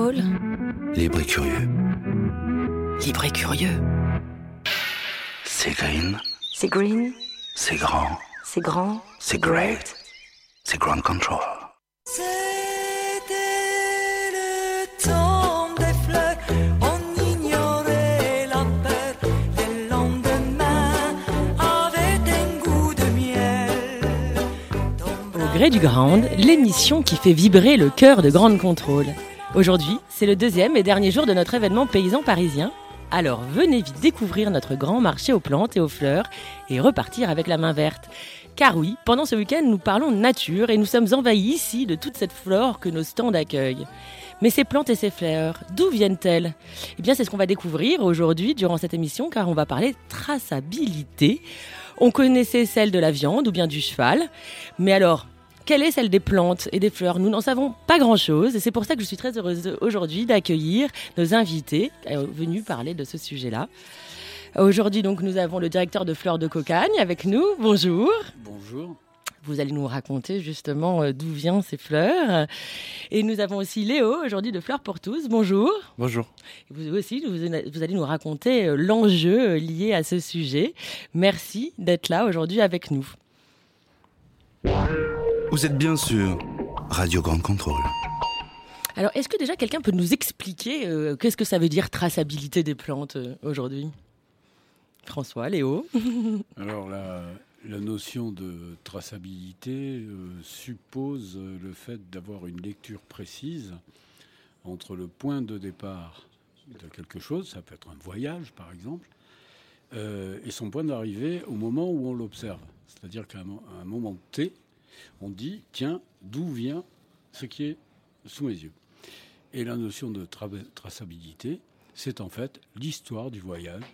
Paul, Libre et curieux. libre et curieux. C'est green, C'est green, c'est grand, c'est grand, c'est great. C'est Ground Control. C'était le temps des fleurs, on ignorait la peur. Les lendemains avaient un goût de miel. Au gré du ground, l'émission qui fait vibrer le cœur de Grande Contrôle. Aujourd'hui, c'est le deuxième et dernier jour de notre événement paysan parisien. Alors venez vite découvrir notre grand marché aux plantes et aux fleurs et repartir avec la main verte. Car oui, pendant ce week-end, nous parlons nature et nous sommes envahis ici de toute cette flore que nos stands accueillent. Mais ces plantes et ces fleurs, d'où viennent-elles? Eh bien, c'est ce qu'on va découvrir aujourd'hui durant cette émission, car on va parler traçabilité. On connaissait celle de la viande ou bien du cheval, mais alors, quelle est celle des plantes et des fleurs? Nous n'en savons pas grand-chose, et c'est pour ça que je suis très heureuse aujourd'hui d'accueillir nos invités euh, venus parler de ce sujet-là. Aujourd'hui, donc, nous avons le directeur de Fleurs de Cocagne avec nous. Bonjour. Bonjour. Vous allez nous raconter justement euh, d'où viennent ces fleurs. Et nous avons aussi Léo, aujourd'hui de Fleurs pour tous. Bonjour. Bonjour. Vous aussi, vous, allez nous raconter euh, l'enjeu lié à ce sujet. Merci d'être là aujourd'hui avec nous. Vous êtes bien sûr Radio Ground Control. Alors, est-ce que déjà quelqu'un peut nous expliquer euh, qu'est-ce que ça veut dire traçabilité des plantes euh, aujourd'hui? François, Léo Alors la, la notion de traçabilité euh, suppose le fait d'avoir une lecture précise entre le point de départ de quelque chose, ça peut être un voyage par exemple, euh, et son point d'arrivée au moment où on l'observe. C'est-à-dire qu'à un moment T, on dit, tiens, d'où vient ce qui est sous mes yeux. Et la notion de tra- traçabilité, c'est en fait l'histoire du voyage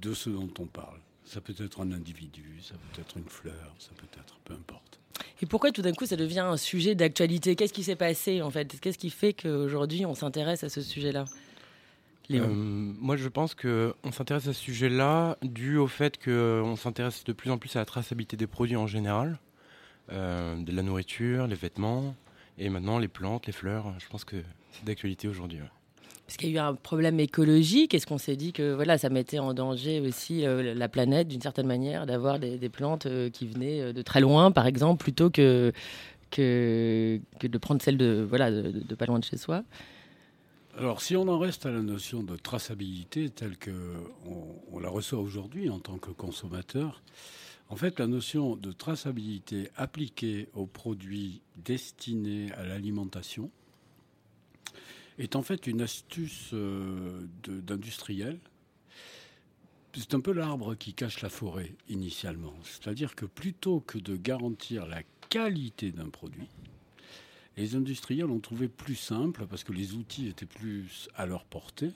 de ce dont on parle. Ça peut être un individu, ça peut être une fleur, ça peut être peu importe. Et pourquoi tout d'un coup ça devient un sujet d'actualité? Qu'est-ce qui s'est passé en fait? Qu'est-ce qui fait qu'aujourd'hui on s'intéresse à ce sujet-là? Euh, moi, je pense que on s'intéresse à ce sujet-là dû au fait qu'on s'intéresse de plus en plus à la traçabilité des produits en général, euh, de la nourriture, les vêtements, et maintenant les plantes, les fleurs. Je pense que c'est d'actualité aujourd'hui. ouais. Parce qu'il y a eu un problème écologique. Est-ce qu'on s'est dit que voilà, ça mettait en danger aussi euh, la planète d'une certaine manière d'avoir des, des plantes euh, qui venaient euh, de très loin, par exemple, plutôt que, que, que de prendre celles de, voilà, de, de- de pas loin de chez soi Alors, si on en reste à la notion de traçabilité telle que on, on la reçoit aujourd'hui en tant que consommateur, en fait, la notion de traçabilité appliquée aux produits destinés à l'alimentation est en fait une astuce euh, d'industriel. C'est un peu l'arbre qui cache la forêt initialement. C'est-à-dire que plutôt que de garantir la qualité d'un produit, les industriels ont trouvé plus simple, parce que les outils étaient plus à leur portée,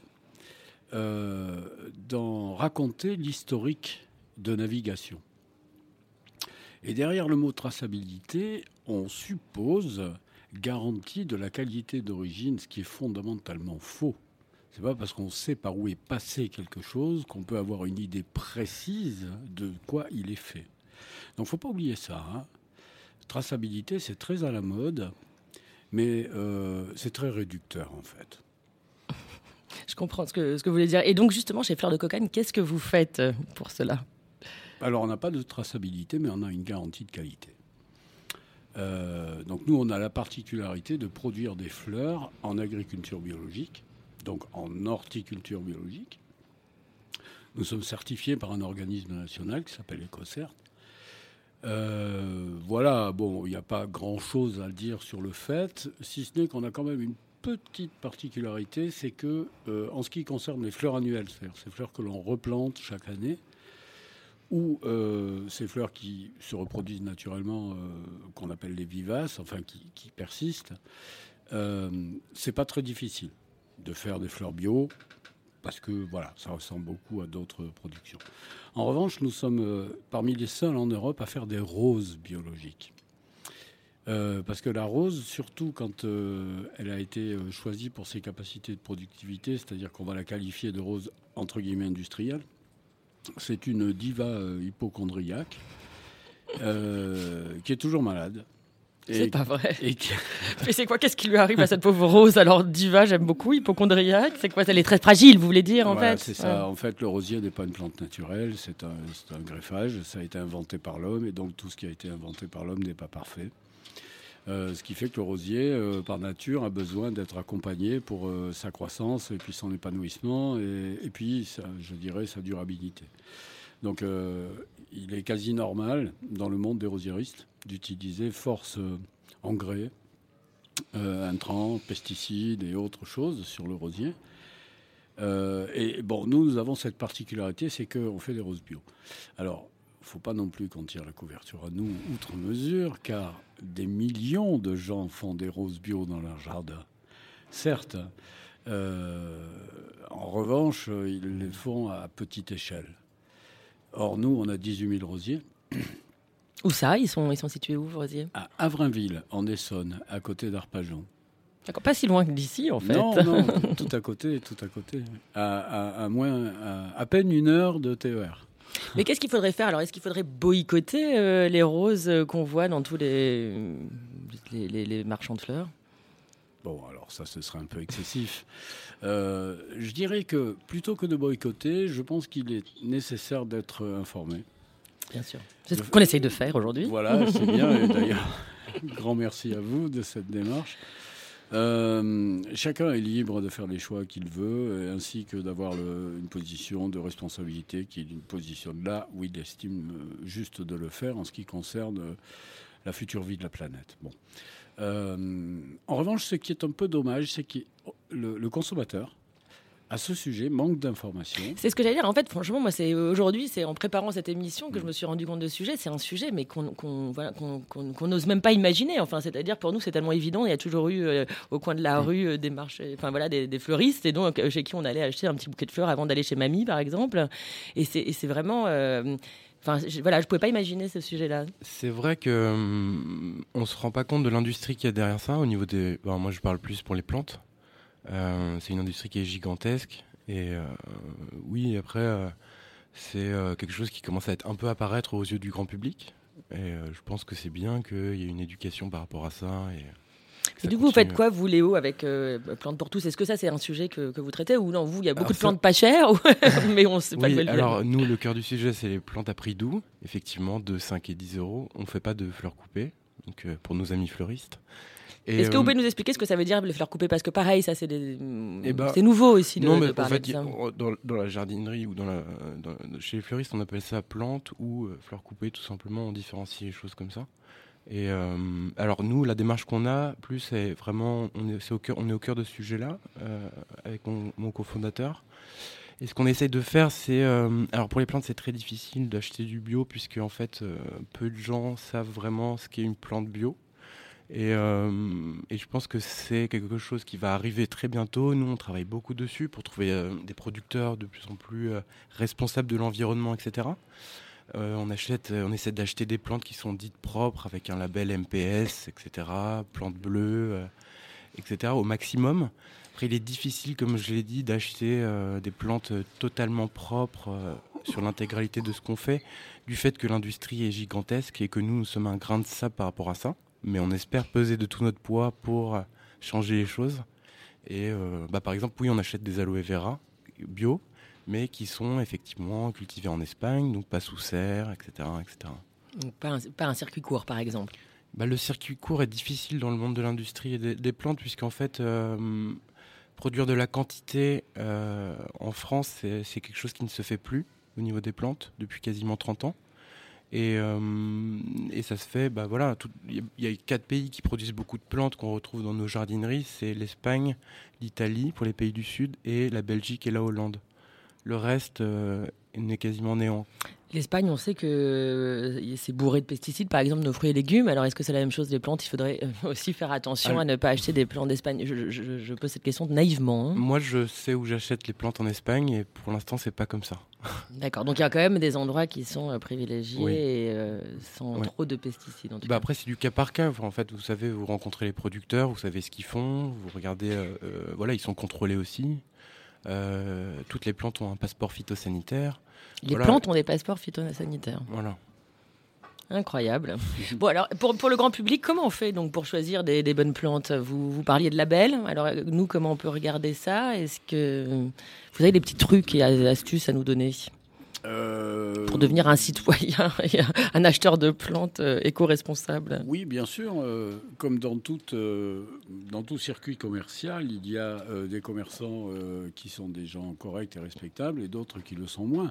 euh, d'en raconter l'historique de navigation. Et derrière le mot traçabilité, on suppose garantie de la qualité d'origine, ce qui est fondamentalement faux. C'est pas parce qu'on sait par où est passé quelque chose qu'on peut avoir une idée précise de quoi il est fait. Donc, faut pas oublier ça. hein. Traçabilité, c'est très à la mode, mais euh, c'est très réducteur en fait. Je comprends ce que, ce que vous voulez dire. Et donc, justement, chez Fleur de Cocagne, qu'est-ce que vous faites euh, pour cela? Alors, on n'a pas de traçabilité, mais on a une garantie de qualité. Euh, donc, nous, on a la particularité de produire des fleurs en agriculture biologique, donc en horticulture biologique. Nous sommes certifiés par un organisme national qui s'appelle EcoCert. Euh, voilà, bon, il n'y a pas grand-chose à dire sur le fait, si ce n'est qu'on a quand même une petite particularité, c'est que, euh, en ce qui concerne les fleurs annuelles, c'est-à-dire ces fleurs que l'on replante chaque année, ou euh, ces fleurs qui se reproduisent naturellement, euh, qu'on appelle les vivaces, enfin qui, qui persistent, euh, c'est pas très difficile de faire des fleurs bio parce que voilà, ça ressemble beaucoup à d'autres productions. En revanche, nous sommes parmi les seuls en Europe à faire des roses biologiques. Parce que la rose, surtout quand elle a été choisie pour ses capacités de productivité, c'est-à-dire qu'on va la qualifier de rose entre guillemets industrielle, c'est une diva euh, hypochondriaque euh, qui est toujours malade. C'est pas vrai. et qui- Mais c'est quoi Qu'est-ce qui lui arrive à cette pauvre Rose Alors, diva, j'aime beaucoup, hypochondriaque. C'est quoi Elle est très fragile, vous voulez dire, en Voilà, fait c'est ça. En fait, le rosier n'est pas une plante naturelle, c'est un, c'est un greffage. Ça a été inventé par l'homme, et donc tout ce qui a été inventé par l'homme n'est pas parfait. Euh, ce qui fait que le rosier, euh, par nature, a besoin d'être accompagné pour euh, sa croissance et puis son épanouissement, et, puis, je dirais, sa durabilité. Donc, il est quasi normal, dans le monde des rosiéristes, d'utiliser force engrais, intrants, pesticides et autres choses sur le rosier. Et bon, nous, nous avons cette particularité, c'est qu'on fait des roses bio. Alors, faut pas non plus qu'on tire la couverture à nous outre mesure, car des millions de gens font des roses bio dans leur jardin. Certes, euh, en revanche, ils les font à petite échelle. Or, nous, on a 18 000 rosiers Où ça? Ils sont, ils sont situés où, vos rosiers? À Avrainville, en Essonne, à côté d'Arpajon. D'accord, pas si loin que d'ici, en fait. Non, non, tout à côté, tout à côté. À, à- à moins, à, à peine une heure de TER. Mais qu'est-ce qu'il faudrait faire? Alors, est-ce qu'il faudrait boycotter euh, les roses euh, qu'on voit dans tous les, les, les- les marchands de fleurs? Bon, alors ça, ce serait un peu excessif. Euh, je dirais que plutôt que de boycotter, je pense qu'il est nécessaire d'être informé. Bien sûr. C'est ce qu'on essaye de faire aujourd'hui. Voilà, c'est bien. Et d'ailleurs, grand merci à vous de cette démarche. Euh, chacun est libre de faire les choix qu'il veut, et ainsi que d'avoir une position de responsabilité qui une position là où il estime euh, juste de le faire en ce qui concerne euh, la future vie de la planète. Bon. Euh, en revanche, ce qui est un peu dommage, c'est que le consommateur, à ce sujet, manque d'informations. C'est ce que j'allais dire. En fait, franchement, moi, c'est aujourd'hui, c'est en préparant cette émission que je me suis rendu compte de ce sujet. C'est un sujet, mais qu'on voilà, qu'on n'ose même pas imaginer. Enfin, c'est-à-dire pour nous, c'est tellement évident. Il y a toujours eu euh, au coin de la rue euh, des marchés, enfin voilà, des, des fleuristes, et donc euh, chez qui on allait acheter un petit bouquet de fleurs avant d'aller chez mamie, par exemple. Et c'est et c'est vraiment. euh, Enfin, je- voilà, je pouvais pas imaginer ce sujet-là. C'est vrai que hum, on se rend pas compte de l'industrie qu'il y a derrière ça au niveau des. bon, moi, je parle plus pour les plantes. Euh, c'est une industrie qui est gigantesque et euh, oui, après, euh, c'est quelque chose qui commence à être un peu apparaître aux yeux du grand public. Et je pense que c'est bien qu'il y ait une éducation par rapport à ça. Et, du coup, vous faites quoi, vous, Léo, avec euh, Plantes pour tous? Est-ce que ça, c'est un sujet que, que vous traitez Ou non, vous, il y a beaucoup Alors de ça- plantes pas chères, mais on sait pas Oui, alors nous, le cœur du sujet, c'est les plantes à prix doux, effectivement, de 5 et 10 euros. On ne fait pas de fleurs coupées, donc euh, pour nos amis fleuristes. Est-ce que euh, vous pouvez nous expliquer ce que ça veut dire les fleurs coupées Parce que pareil, ça c'est des... Eh ben, nouveau aussi de, non, de mais en fait, dans, dans la jardinerie ou dans la, dans- chez les fleuristes, on appelle ça plantes ou euh, fleurs coupées, tout simplement. On différencie les choses comme ça. Et euh, alors nous, la démarche qu'on a, plus c'est vraiment, on est, au cœur, on est au cœur de ce sujet-là euh, avec mon, mon cofondateur. Et ce qu'on essaye de faire, c'est, euh, alors pour les plantes, c'est très difficile d'acheter du bio puisque en fait, euh, peu de gens savent vraiment ce qu'est une plante bio. Et, euh, et je pense que c'est quelque chose qui va arriver très bientôt. Nous, on travaille beaucoup dessus pour trouver euh, des producteurs de plus en plus euh, responsables de l'environnement, etc. On, achète, on essaie d'acheter des plantes qui sont dites propres avec un label MPS, etc. Plantes bleues, etc. au maximum. Après, il est difficile, comme je l'ai dit, d'acheter des plantes totalement propres sur l'intégralité de ce qu'on fait, du fait que l'industrie est gigantesque et que nous, nous sommes un grain de sable par rapport à ça. Mais on espère peser de tout notre poids pour changer les choses. Et euh, bah, par exemple, oui, on achète des aloe vera bio, mais qui sont effectivement cultivés en Espagne, donc pas sous serre, etc. etc. Donc, pas, un, pas un circuit court, par exemple. Bah, le circuit court est difficile dans le monde de l'industrie et des, des plantes, puisqu'en fait, euh, produire de la quantité euh, en France, c'est quelque chose qui ne se fait plus au niveau des plantes depuis quasiment 30 ans. Et, euh, et ça se fait, bah voilà, tout- il y, a- il y a quatre pays qui produisent beaucoup de plantes qu'on retrouve dans nos jardineries, c'est l'Espagne, l'Italie pour les pays du Sud et la Belgique et la Hollande. Le reste euh, n'est quasiment néant. L'Espagne, on sait que euh, c'est bourré de pesticides, par exemple nos fruits et légumes. Alors est-ce que c'est la même chose des plantes? Il faudrait euh, aussi faire attention Ah. à ne pas acheter des plantes d'Espagne. Je, je- je pose cette question naïvement. hein. Moi, je sais où j'achète les plantes en Espagne et pour l'instant, c'est pas comme ça. D'accord, donc il y a quand même des endroits qui sont euh, privilégiés Oui. et euh, sans trop de pesticides. En tout Bah cas. après, c'est du cas par cas. En fait, vous savez, vous rencontrez les producteurs, vous savez ce qu'ils font, vous regardez. euh, euh, voilà, ils sont contrôlés aussi. Toutes les plantes ont un passeport phytosanitaire. Les voilà. plantes ont des passeports phytosanitaires. Voilà. Incroyable. Bon, alors, pour, pour le grand public, comment on fait donc pour choisir des, des bonnes plantes? Vous, vous parliez de labels. Alors, nous, comment on peut regarder ça? Est-ce que vous avez des petits trucs et astuces à nous donner? Euh, pour devenir un citoyen et un- acheteur de plantes euh, éco-responsable Oui, bien sûr. euh, comme dans, toute, dans tout circuit commercial, il y a des commerçants qui sont des gens corrects et respectables et d'autres qui le sont moins.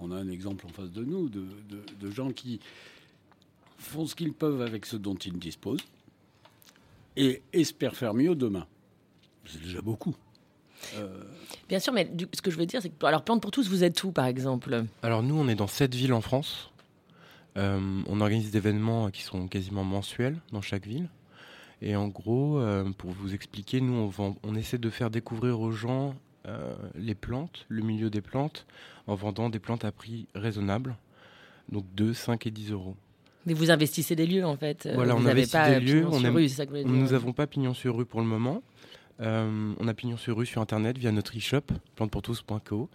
On a un exemple en face de nous de, de- de gens qui font ce qu'ils peuvent avec ce dont ils disposent et espèrent faire mieux demain. C'est déjà beaucoup. Euh, Bien sûr, mais du- ce que je veux dire, c'est que alors Plantes pour tous, vous êtes où, par exemple? Alors nous, on est dans sept villes en France. Euh, on organise des événements qui sont quasiment mensuels dans chaque ville. Et en gros, euh, pour vous expliquer, nous, on, vend- on essaie de faire découvrir aux gens euh, les plantes, le milieu des plantes, en vendant des plantes à prix raisonnable. Donc 2, 5 et 10 euros. Mais vous investissez des lieux, en fait. Voilà, vous on investit pas des lieux, on aime- rue, ça que Nous n'avons pas pignon sur rue pour le moment. Euh, on a pignon sur rue sur internet via notre e-shop, plantepourtous.co.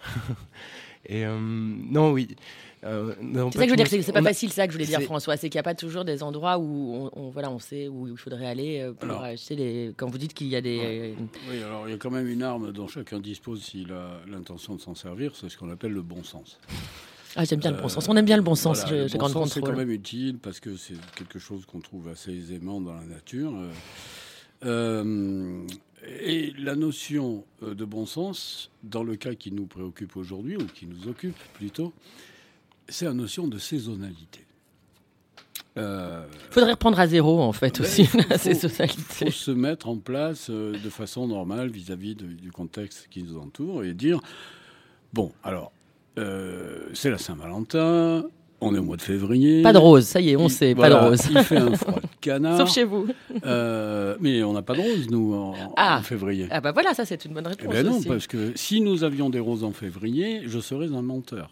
et euh, non, oui. euh, C'est pas ça que je veux dire, c'est c'est pas a- facile, ça que je voulais dire, François. C'est qu'il n'y a pas toujours des endroits où on, on- voilà, on sait où il faudrait aller pour Alors. acheter les. Quand vous dites qu'il y a des. oui, alors il y a quand même une arme dont chacun dispose s'il a l'intention de s'en servir, c'est ce qu'on appelle le bon sens. Ah, j'aime bien le bon sens. On aime bien le bon sens Voilà, chez, le bon sens, c'est quand même utile parce que c'est quelque chose qu'on trouve assez aisément dans la nature. Euh, euh, et la notion euh, de bon sens, dans le cas qui nous préoccupe aujourd'hui, ou qui nous occupe plutôt, c'est la notion de saisonnalité. Euh, faudrait reprendre à zéro, en fait, aussi, il faut- la saisonnalité. faut se mettre en place euh, de façon normale vis-à-vis du contexte qui nous entoure et dire bon, alors, euh, c'est la Saint-Valentin, on est au mois de février. Pas de rose, ça y est, on Il- sait, voilà, pas de rose. Il fait un froid de canard. Sauf chez vous. Euh, mais on n'a pas de rose, nous, en, Ah. en février. Ah, bah voilà, ça, c'est une bonne Eh réponse. ben non, aussi. parce que si nous avions des roses en février, je serais un menteur.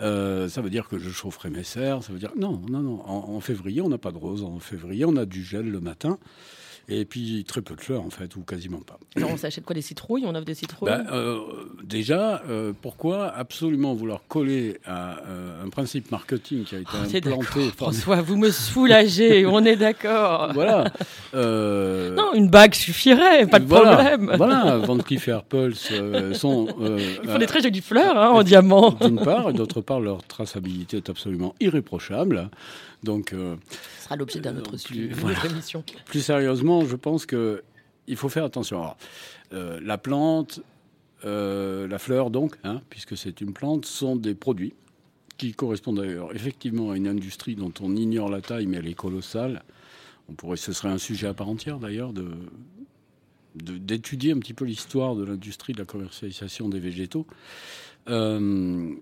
Euh, ça veut dire que je chaufferais mes serres. Ça veut dire non, non, non. En, en février, on n'a pas de roses. En février, on a du gel le matin, et puis très peu de fleurs en fait, ou quasiment pas. Alors, on s'achète quoi Des citrouilles On offre des citrouilles Ben, euh, déjà, euh, pourquoi absolument vouloir coller à euh, un principe marketing qui a été Oh, implanté François, vous me soulagez, on est d'accord. voilà. Non, une bague suffirait, pas de voilà, problème. Voilà, Van Cleef et Arpels sont. Ils font des très jolies fleurs hein, en diamant. D'une part, et d'autre part, leur traçabilité est absolument irréprochable. Donc, Ce sera l'objet d'un autre sujet, voilà. émission. plus sérieusement, je pense que il faut faire attention. Euh, la plante, euh, la fleur, donc, hein, puisque c'est une plante, sont des produits qui correspondent d'ailleurs effectivement à une industrie dont on ignore la taille, mais elle est colossale. On pourrait, ce serait un sujet à part entière d'ailleurs d'étudier un petit peu l'histoire de l'industrie de la commercialisation des végétaux. Euh,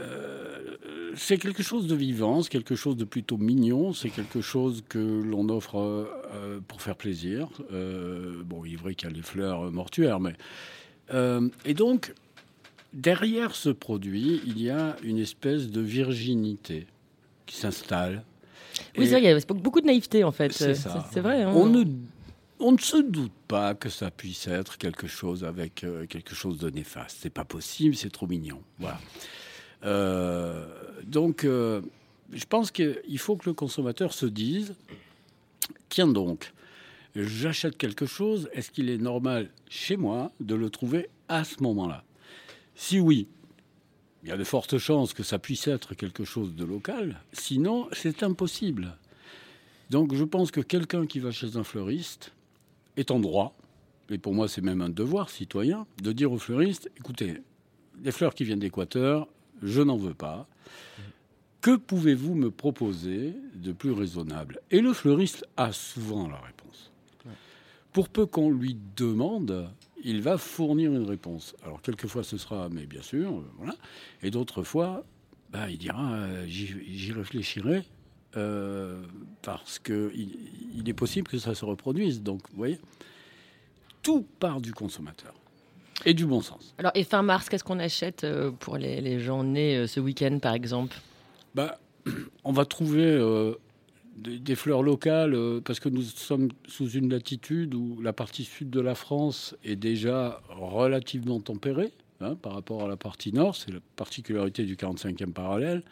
euh, c'est quelque chose de vivant, c'est quelque chose de plutôt mignon, c'est quelque chose que l'on offre euh, pour faire plaisir. Euh, bon, il est vrai qu'il y a les fleurs mortuaires, mais... et donc, derrière ce produit, il y a une espèce de virginité qui s'installe. Oui, c'est vrai, il y a beaucoup de naïveté en fait. c'est vrai. hein. On ne, on ne se doute pas que ça puisse être quelque chose avec euh, quelque chose de néfaste. C'est pas possible, c'est trop mignon. Voilà. Euh, donc, euh, je pense qu'il faut que le consommateur se dise tiens donc, j'achète quelque chose, est-ce qu'il est normal chez moi de le trouver à ce moment-là? Si oui, il y a de fortes chances que ça puisse être quelque chose de local. Sinon, c'est impossible. Donc, je pense que quelqu'un qui va chez un fleuriste est en droit, et pour moi, c'est même un devoir citoyen, de dire au fleuriste écoutez, les fleurs qui viennent d'Équateur, je n'en veux pas. Que pouvez-vous me proposer de plus raisonnable? Et le fleuriste a souvent la réponse. Pour peu qu'on lui demande, il va fournir une réponse. Alors, quelquefois, ce sera, mais bien sûr, euh, voilà. Et d'autres fois, bah, il dira euh, j'y réfléchirai euh, parce que il, il est possible que ça se reproduise. Donc, vous voyez, tout part du consommateur et du bon sens. Alors, et fin mars, qu'est-ce qu'on achète euh, pour les, les gens nés euh, ce week-end, par exemple? Bah, on va trouver euh, des, des fleurs locales euh, parce que nous sommes sous une latitude où la partie sud de la France est déjà relativement tempérée hein, par rapport à la partie nord. C'est la particularité du 45e parallèle.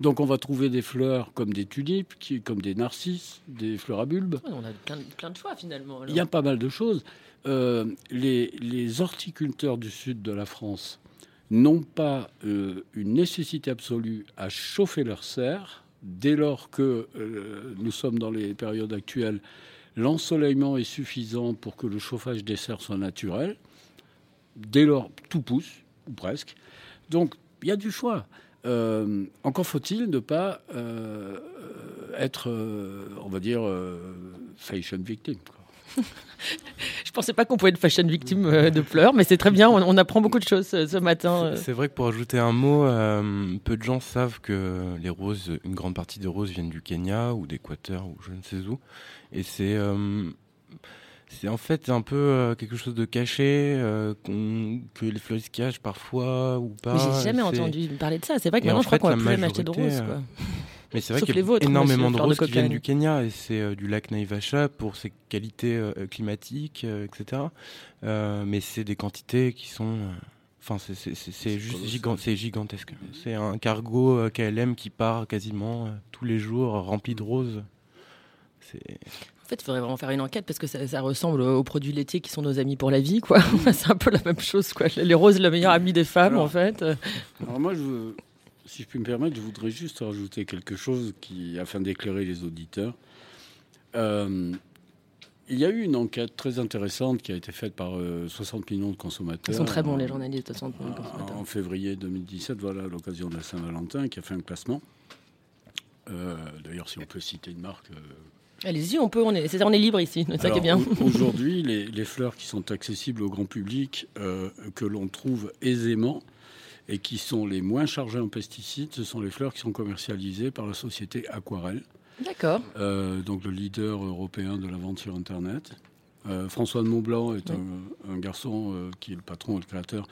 Donc on va trouver des fleurs comme des tulipes, qui, comme des narcisses, des fleurs à bulbes. On a plein, de- plein de choix, finalement. alors. Il y a pas mal de choses. Euh, les, horticulteurs du sud de la France n'ont pas euh, une nécessité absolue à chauffer leurs serres dès lors que euh, nous sommes dans les périodes actuelles. L'ensoleillement est suffisant pour que le chauffage des serres soit naturel. Dès lors, tout pousse, ou presque. Donc, il y a du choix. Encore faut-il ne pas être, on va dire, fashion victime. quoi. Je pensais pas qu'on pouvait être fashion victime euh, de fleurs, mais c'est très bien. On, on apprend beaucoup de choses euh, ce matin. euh. C'est- vrai que pour ajouter un mot, euh, peu de gens savent que les roses, une grande partie des roses viennent du Kenya ou d'Équateur ou je ne sais où. Et c'est euh, c'est en fait un peu euh, quelque chose de caché euh, que les fleuristes cachent parfois ou pas. J'ai jamais entendu parler de ça. C'est vrai que Et en maintenant, je crois fait, qu'on va plus acheter de roses. quoi. Mais c'est vrai qu'il y les a vôtres, énormément monsieur de roses qui viennent du Kenya et c'est euh, du lac Naivasha pour ses qualités euh, climatiques, euh, etc. Euh, mais c'est des quantités qui sont. Enfin, c'est- juste gigantesque. C'est un cargo euh, KLM qui part quasiment euh, tous les jours rempli de roses. C'est En fait, il faudrait vraiment faire une enquête parce que ça, ça ressemble aux produits laitiers qui sont nos amis pour la vie, quoi. c'est un peu la même chose, quoi. Les roses, le meilleur ami des femmes, Alors, en fait. Alors moi, je veux- si je puis me permettre, je voudrais juste rajouter quelque chose qui, afin d'éclairer les auditeurs. Euh, il y a eu une enquête très intéressante qui a été faite par euh, 60 millions de consommateurs. Ils sont très bons, les journalistes de centre en, consommateurs. en février 2017, voilà, à l'occasion de la Saint-Valentin, qui a fait un classement. Euh, D'ailleurs, si on peut citer une marque. euh, Allez-y, on peut, on est, on est libre ici, ça qui est bien. au- Aujourd'hui, les, les fleurs qui sont accessibles au grand public, euh, que l'on trouve aisément et qui sont les moins chargées en pesticides, ce sont les fleurs qui sont commercialisées par la société Aquarelle, D'accord. euh, donc le leader européen de la vente sur Internet. Euh, François de Montblanc est Oui. un, un garçon euh, qui est le patron et le créateur,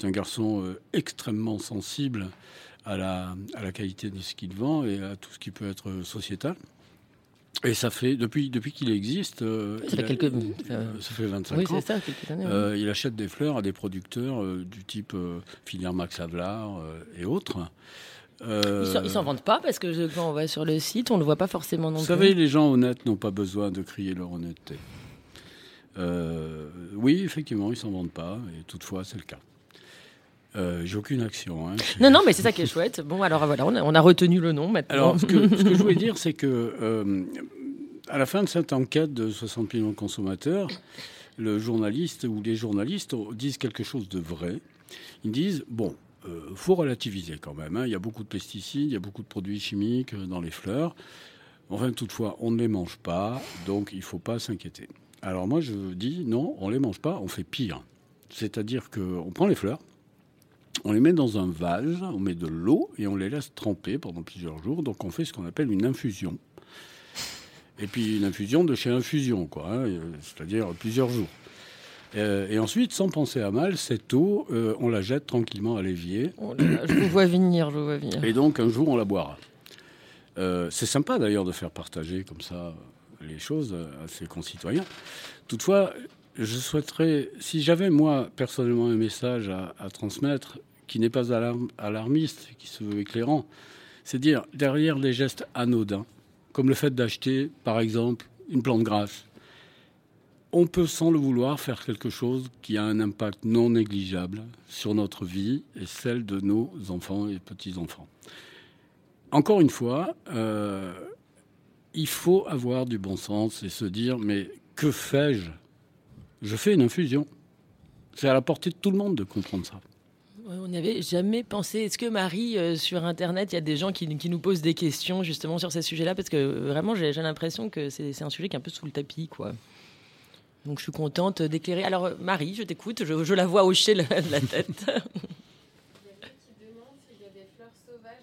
est un garçon extrêmement sensible à la, à la qualité de ce qu'il vend et à tout ce qui peut être sociétal. Et ça fait, depuis, depuis qu'il existe, euh, Ça fait a- quelques- euh, ça fait 25 Oui, ans. c'est ça, quelques années. oui. Euh, il achète des fleurs à des producteurs euh, du type euh, filière Max Havelaar euh, et autres. Euh, Ils s'en- vendent pas parce que quand on va sur le site, on le voit pas forcément non Vous plus. savez, les gens honnêtes n'ont pas besoin de crier leur honnêteté. Euh, oui, effectivement, ils s'en vendent pas, et toutefois, c'est le cas. Euh, J'ai aucune action. hein. Non, non, mais c'est ça qui est chouette. Bon, alors voilà, on a, on a retenu le nom maintenant. Alors, ce que, ce que je voulais dire, c'est que euh, à la fin de cette enquête de 60 millions de consommateurs, le journaliste ou les journalistes disent quelque chose de vrai. Ils disent bon, euh, faut relativiser quand même. hein. Il y a beaucoup de pesticides, il y a beaucoup de produits chimiques euh, dans les fleurs. Enfin, toutefois, on ne les mange pas, donc il ne faut pas s'inquiéter. Alors moi, je dis non, on ne les mange pas, on fait pire. C'est-à-dire qu'on prend les fleurs, on les met dans un vase, on met de l'eau et on les laisse tremper pendant plusieurs jours. Donc on fait ce qu'on appelle une infusion. Et puis une infusion de chez infusion, quoi, hein, c'est-à-dire plusieurs jours. Euh, et ensuite, sans penser à mal, cette eau, euh, on la jette tranquillement à l'évier. Oh là là, je vous vois venir, je vous vois venir. Et donc un jour, on la boira. Euh, c'est sympa d'ailleurs de faire partager comme ça les choses à ses concitoyens. Toutefois, je souhaiterais, si j'avais moi personnellement un message à, transmettre qui n'est pas alarm- alarmiste, qui se veut éclairant, c'est dire derrière les gestes anodins, comme le fait d'acheter par exemple une plante grasse, on peut sans le vouloir faire quelque chose qui a un impact non négligeable sur notre vie et celle de nos enfants et petits-enfants. Encore une fois, euh, il faut avoir du bon sens et se dire, mais que fais-je Je fais une infusion. C'est à la portée de tout le monde de comprendre ça. On n'y avait jamais pensé. Est-ce que Marie, euh, sur Internet, il y a des gens qui, nous posent des questions justement sur ces sujets-là? Parce que vraiment, j'ai l'impression que c'est un sujet qui est un peu sous le tapis, quoi. Donc je suis contente d'éclairer. Alors Marie, je t'écoute, je, je la vois hocher la, la tête. Il y a quelqu'un qui demande s'il y a des fleurs sauvages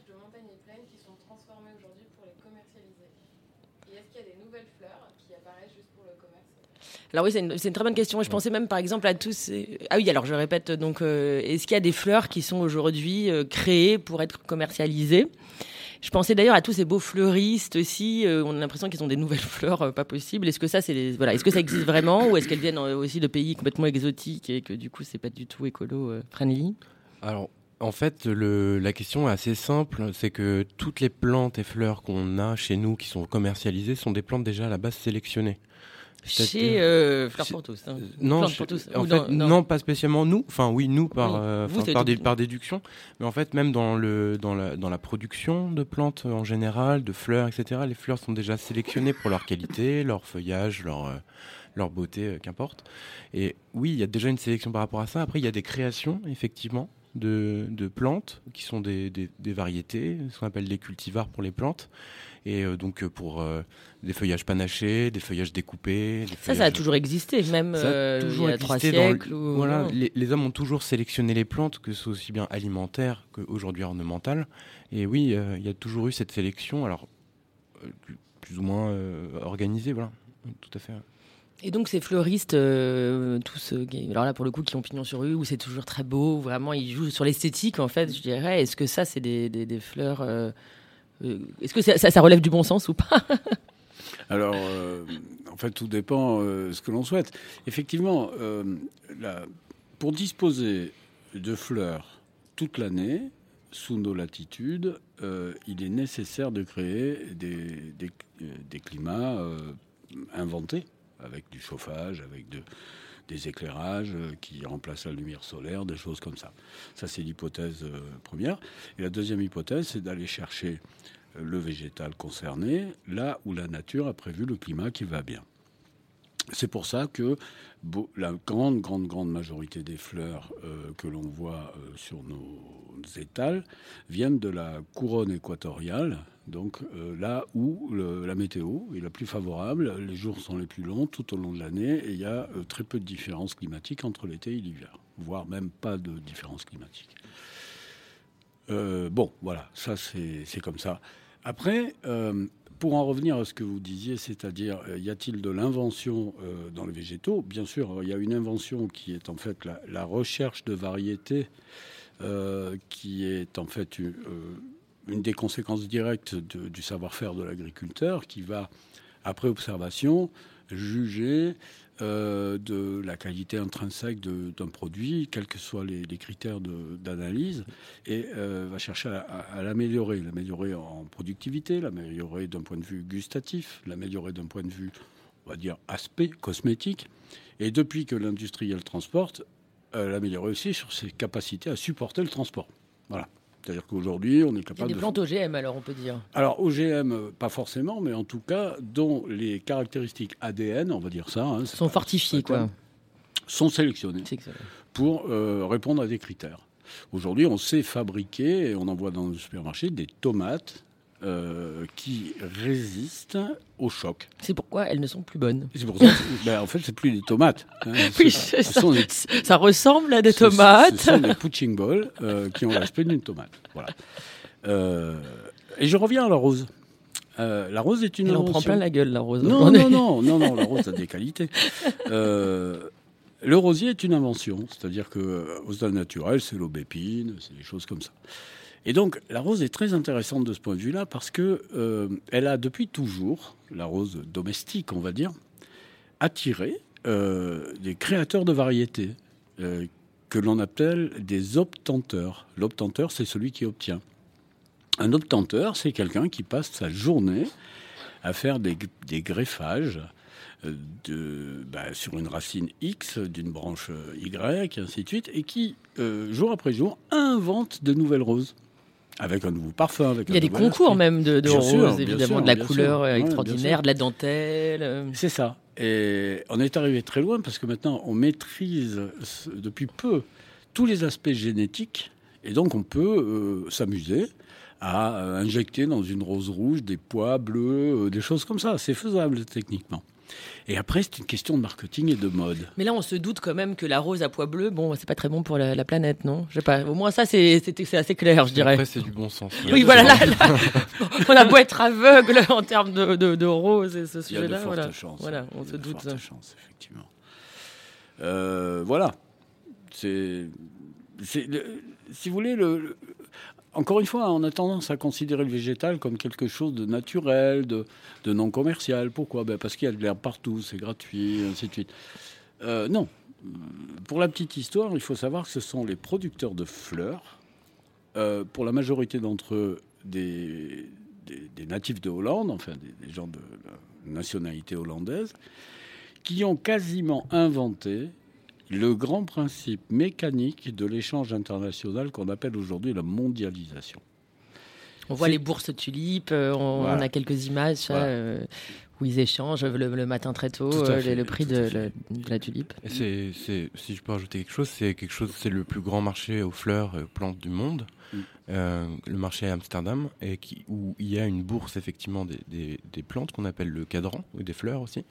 Alors oui, c'est une, très bonne question. Je pensais même par exemple à tous. ces- Ah oui, alors je répète. Donc, euh, est-ce qu'il y a des fleurs qui sont aujourd'hui euh, créées pour être commercialisées? Je pensais d'ailleurs à tous ces beaux fleuristes aussi. euh, on a l'impression qu'ils ont des nouvelles fleurs euh, pas possibles. Est-ce que ça, c'est les- voilà, est-ce que ça existe vraiment ou est-ce qu'elles viennent euh, aussi de pays complètement exotiques et que du coup, c'est pas du tout écolo friendly? Alors, en fait, le- la question est assez simple. C'est que toutes les plantes et fleurs qu'on a chez nous qui sont commercialisées sont des plantes déjà à la base sélectionnées. Chez euh, pour tous. hein. Non, Plantes je- pour tous. en Ou fait, dans- non. non. pas spécialement nous. Enfin, oui, nous par, Oui. euh, Vous, par, tout- dé- par déduction. Mais en fait, même dans le dans la dans la production de plantes en général, de fleurs, etc. Les fleurs sont déjà sélectionnées pour leur qualité, leur feuillage, leur euh, leur beauté, euh, qu'importe. Et oui, il y a déjà une sélection par rapport à ça. Après, il y a des créations, effectivement, de, de plantes qui sont des, des, des variétés, ce qu'on appelle des cultivars pour les plantes. Et euh, donc, euh, pour euh, des feuillages panachés, des feuillages découpés. Des Ça, ça a feuillages- toujours existé, même ça a toujours il y a trois le- siècles. ou- Voilà, les, les hommes ont toujours sélectionné les plantes, que ce soit aussi bien alimentaires qu'aujourd'hui ornementales. Et oui, il y a toujours eu cette sélection, alors plus- ou moins organisée, voilà. Tout à fait. Et donc ces fleuristes, euh, tous, euh, alors là pour le coup, qui ont pignon sur rue, où c'est toujours très beau, où vraiment ils jouent sur l'esthétique en fait, je dirais. Est-ce que ça c'est des, des- des fleurs euh, Est-ce que ça, relève du bon sens ou pas Alors, euh, en fait, tout dépend euh, ce que l'on souhaite. Effectivement, euh, pour disposer de fleurs toute l'année, sous nos latitudes, euh, il est nécessaire de créer des, des- euh, climats euh, inventés, avec du chauffage, avec de- des éclairages euh, qui remplacent la lumière solaire, des choses comme ça. Ça, c'est l'hypothèse euh, première. Et la deuxième hypothèse, c'est d'aller chercher euh, le végétal concerné là où la nature a prévu le climat qui va bien. C'est pour ça que la grande, grande, grande majorité des fleurs que l'on voit sur nos étals viennent de la couronne équatoriale, donc euh, là où la météo est la plus favorable, les jours sont les plus longs tout au long de l'année et il y a euh, très peu de différence climatique entre l'été et l'hiver, voire même pas de différence climatique. Euh, bon, voilà, ça c'est comme ça. Après, pour en revenir à ce que vous disiez, c'est-à-dire, y a-t-il de l'invention dans les végétaux? Bien sûr, il y a une invention qui est en fait la, recherche de variétés, qui est en fait une, des conséquences directes du savoir-faire de l'agriculteur, qui va, après observation, juger euh, de la qualité intrinsèque d'un produit, quels que soient les, critères d'analyse, et euh, va chercher à, l'améliorer, l'améliorer en productivité, l'améliorer d'un point de vue gustatif, l'améliorer d'un point de vue, on va dire, aspect cosmétique, et depuis que l'industrie elle transporte, euh, l'améliorer aussi sur ses capacités à supporter le transport. Voilà. C'est-à-dire qu'aujourd'hui, on est Il y a capable des de plantes OGM alors on peut dire. alors OGM, pas forcément, mais en tout cas, dont les caractéristiques ADN, on va dire ça, hein, Sont fortifiées quoi. sont sélectionnées C'est que ça- pour euh, répondre à des critères. Aujourd'hui, on sait fabriquer, et on en voit dans le supermarché, des tomates euh, qui résistent au choc. C'est pourquoi elles ne sont plus bonnes. Pour ça ben, en fait, c'est plus des tomates. hein. Oui, ça. sont des Ça ressemble à des ce- tomates. Ce, sont des punching balls euh, qui ont l'aspect d'une tomate. Voilà. Euh, et je reviens à la rose. La rose est une Elle en prend plein la gueule la rose. Non, non, non, non, non, la rose a des qualités. Le rosier est une invention, c'est-à-dire que au stade naturel, c'est l'aubépine, c'est des choses comme ça. Et donc, la rose est très intéressante de ce point de vue-là parce que euh, elle a depuis toujours, la rose domestique, on va dire, attiré euh, des créateurs de variétés euh, que l'on appelle des obtenteurs. L'obtenteur, c'est celui qui obtient. Un obtenteur, c'est quelqu'un qui passe sa journée à faire des, greffages bah, sur une racine X d'une branche Y, et ainsi de suite, et qui, jour après jour, invente de nouvelles roses. Avec un nouveau parfum. Avec Il y a des concours même de, de sûr, évidemment, sûr, de la couleur sûr. euh, Ouais, extraordinaire, de la dentelle. euh. C'est ça. Et on est arrivé très loin parce que maintenant, on maîtrise depuis peu tous les aspects génétiques. Et donc, on peut euh, s'amuser à injecter dans une rose rouge des pois bleus, des choses comme ça. C'est faisable techniquement. Et après, c'est une question de marketing et de mode. Mais là, on se doute quand même que la rose à pois bleu, bon, c'est pas très bon pour la, la planète, non? Je sais pas. Au moins, ça, c'est assez clair, je dirais. Après, c'est du bon sens. Oui, voilà, là, là, on a beau être aveugle en termes de, de, de rose et ce Il y a de sujet-là. fortes Voilà. chances. Voilà, on Il y a se de doute. fortes chances, effectivement. Euh, voilà. C'est, si vous voulez, le, le- encore une fois, on a tendance à considérer le végétal comme quelque chose de naturel, de, non commercial. Pourquoi? Ben Parce qu'il y a de l'herbe partout, c'est gratuit, ainsi de suite. Euh, non. Pour la petite histoire, il faut savoir que ce sont les producteurs de fleurs, euh, pour la majorité d'entre eux, des, natifs de Hollande, enfin des, des gens de nationalité hollandaise, qui ont quasiment inventé le grand principe mécanique de l'échange international qu'on appelle aujourd'hui la mondialisation. On voit les bourses tulipes, euh, on, Voilà. on a quelques images Voilà. euh, où ils échangent le, le matin très tôt euh, fait, le prix de, la- de la tulipe. Et c'est, c'est, si je peux rajouter quelque chose, c'est quelque chose, c'est le plus grand marché aux fleurs et aux plantes du monde, Mm. Euh, le marché à Amsterdam, et qui, où il y a une bourse effectivement des, des, des plantes qu'on appelle le cadran, ou des fleurs aussi.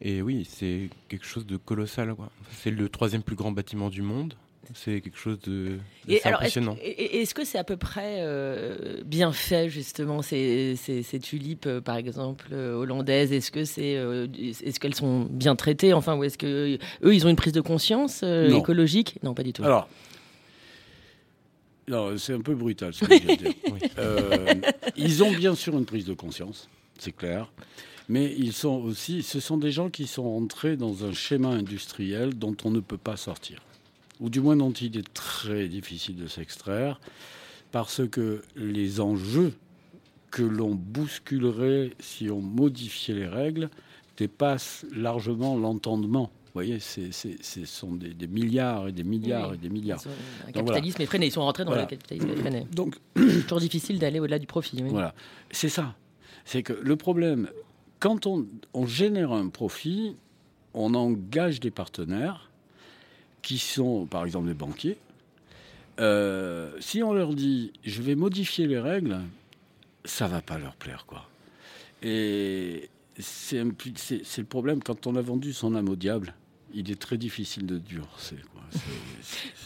Et oui, c'est quelque chose de colossal. Quoi. C'est le troisième plus grand bâtiment du monde. C'est quelque chose de, Et c'est alors, est-ce, impressionnant. est-ce que c'est à peu près euh, bien fait justement ces, ces, ces tulipes, euh, par exemple euh, hollandaises? Est-ce que c'est, est-ce qu'elles sont bien traitées? Enfin, ou est-ce que eux, ils ont une prise de conscience euh, Non. écologique? Non, pas du tout. Alors, non, c'est un peu brutal ce que je viens de dire. Oui. Euh, ils ont bien sûr une prise de conscience, c'est clair. Mais ils sont aussi, ce sont des gens qui sont entrés dans un schéma industriel dont on ne peut pas sortir, ou du moins dont il est très difficile de s'extraire, parce que les enjeux que l'on bousculerait si on modifiait les règles dépassent largement l'entendement. Vous voyez, ce sont des, des milliards et des milliards Oui. et des milliards. Un capitalisme effréné. Ils sont rentrés dans Voilà. le capitalisme effréné. Donc, C'est toujours difficile d'aller au-delà du profit. oui. Voilà, c'est ça. C'est que le problème, quand on, on génère un profit, on engage des partenaires qui sont, par exemple, des banquiers. Euh, si on leur dit, je vais modifier les règles, ça va pas leur plaire, quoi. Et c'est le problème quand on a vendu son âme au diable. Il est très difficile de quoi. C'est-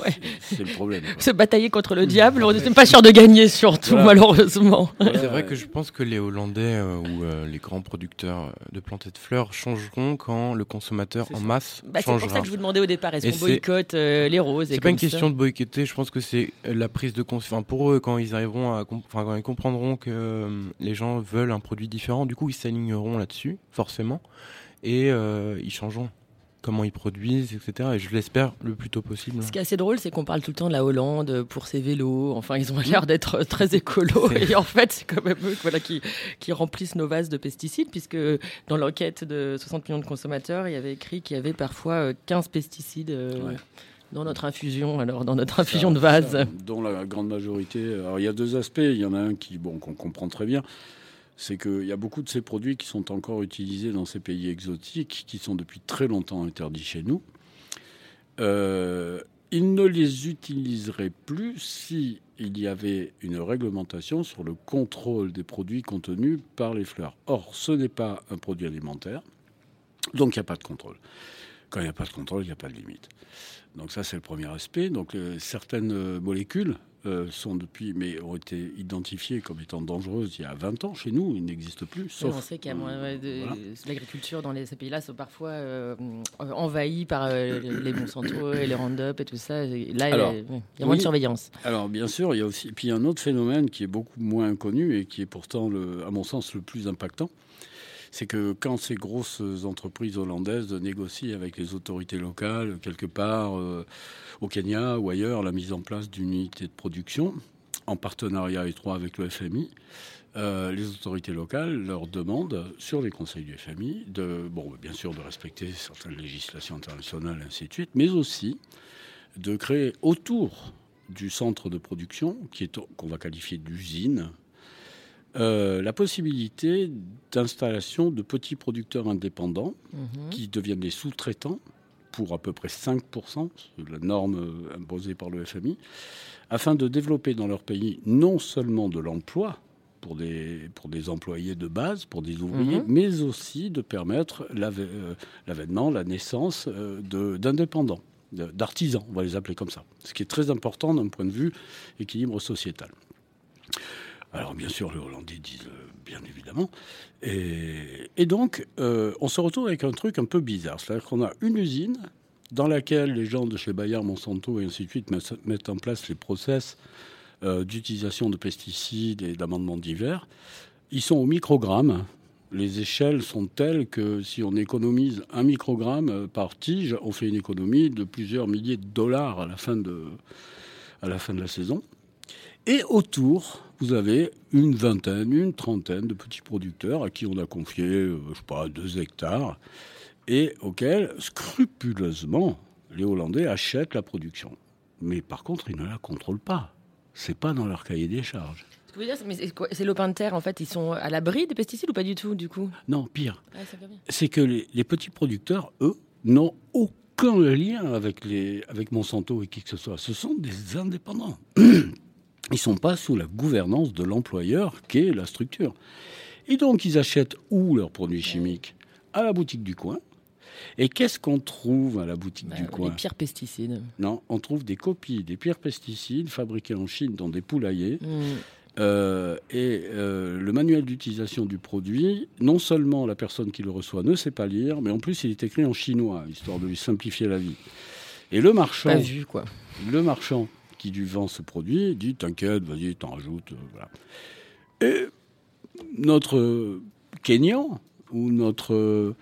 Ouais. le problème. quoi. Se batailler contre le diable, on n'est pas sûr de gagner, surtout, Voilà. malheureusement. Voilà. C'est vrai que je pense que les Hollandais euh, ou euh, les grands producteurs de plantes et de fleurs changeront quand le consommateur en ça. masse Bah, c'est pour ça changera. que je vous demandais au départ, est-ce qu'on boycotte euh, les roses et C'est pas une ça question de boycotter, je pense que c'est la prise de conscience. Enfin, pour eux, quand ils arriveront à, quand ils comprendront que euh, les gens veulent un produit différent, du coup, ils s'aligneront là-dessus, forcément, et euh, ils changeront comment ils produisent, etc. Et je l'espère le plus tôt possible. Ce qui est assez drôle, c'est qu'on parle tout le temps de la Hollande pour ses vélos. Enfin, ils ont l'air d'être très écolos. Et en fait, c'est quand même eux voilà, qui, qui remplissent nos vases de pesticides, puisque dans l'enquête de 60 millions de consommateurs, il y avait écrit qu'il y avait parfois euh, 15 pesticides euh, Ouais. dans notre infusion, alors dans notre infusion Ça- de vase. ça, dont la grande majorité. Alors, il y a deux aspects. Il y en a un qui, bon, qu'on comprend très bien. C'est qu'il y a beaucoup de ces produits qui sont encore utilisés dans ces pays exotiques, qui sont depuis très longtemps interdits chez nous. Euh, ils ne les utiliseraient plus si il y avait une réglementation sur le contrôle des produits contenus par les fleurs. Or, ce n'est pas un produit alimentaire, donc il n'y a pas de contrôle. Quand il n'y a pas de contrôle, il n'y a pas de limite. Donc ça, c'est le premier aspect. Donc euh, certaines euh, molécules euh, sont depuis, mais ont été identifiées comme étant dangereuses il y a 20 ans chez nous. Ils n'existent plus. Oui, on sait qu'il y a voilà. l'agriculture dans ces pays-là sont parfois euh, envahis par les Monsanto et les Roundup et tout ça. Et Là, Alors, il y a- il y a moins de surveillance. Alors bien sûr, il y a aussi puis un autre phénomène qui est beaucoup moins connu et qui est pourtant, le, à mon sens, le plus impactant. C'est que quand ces grosses entreprises hollandaises négocient avec les autorités locales, quelque part euh, au Kenya ou ailleurs, la mise en place d'une unité de production en partenariat étroit avec le FMI, euh, les autorités locales leur demandent, sur les conseils du FMI, de, bon, bien sûr, de respecter certaines législations internationales, ainsi de suite, mais aussi de créer autour du centre de production, qu'on va qualifier d'usine, euh, la possibilité d'installation de petits producteurs indépendants Mhm. qui deviennent des sous-traitants pour à peu près 5%, c'est la norme euh, imposée par le FMI, afin de développer dans leur pays non seulement de l'emploi pour des, pour des employés de base, pour des ouvriers, Mhm. mais aussi de permettre euh, l'avènement, la naissance d'indépendants, d'artisans, on va les appeler comme ça. Ce qui est très important d'un point de vue équilibre sociétal. Alors bien sûr, les Hollandais disent euh, bien évidemment. Et, donc, euh, on se retrouve avec un truc un peu bizarre. C'est-à-dire qu'on a une usine dans laquelle les gens de chez Bayer, Monsanto et ainsi de suite mettent, en place les process euh, d'utilisation de pesticides et d'amendements divers. Ils sont au microgramme. Les échelles sont telles que si on économise un microgramme par tige, on fait une économie de plusieurs milliers de dollars à la fin de, à la, fin de la saison. Et autour, vous avez une vingtaine, une trentaine de petits producteurs à qui on a confié, euh, je sais pas, deux hectares, et auxquels, scrupuleusement, les Hollandais achètent la production. Mais par contre, ils ne la contrôlent pas. C'est pas dans leur cahier des charges. Ce que vous voulez dire, mais c'est lopins de terre, en fait, ils sont à l'abri des pesticides ou pas du tout, du coup? Non, pire, c'est que les, les petits producteurs, eux, n'ont aucun lien avec, les, avec Monsanto et qui que ce soit. Ce sont des indépendants. Ils ne sont pas sous la gouvernance de l'employeur qu'est la structure. Et donc, ils achètent où leurs produits chimiques? À la boutique du coin. Et qu'est-ce qu'on trouve à la boutique Bah, du les coin pires pesticides. Non, on trouve des copies des pires pesticides fabriqués en Chine dans des poulaillers. Mm. Euh, et euh, le manuel d'utilisation du produit, non seulement la personne qui le reçoit ne sait pas lire, mais en plus il est écrit en chinois, histoire de lui simplifier la vie. Et le marchand, Pas vu, quoi. le marchand qui lui vend ce produit dit T'inquiète, vas-y, t'en rajoutes. euh, voilà. Et notre Kenyan ou notre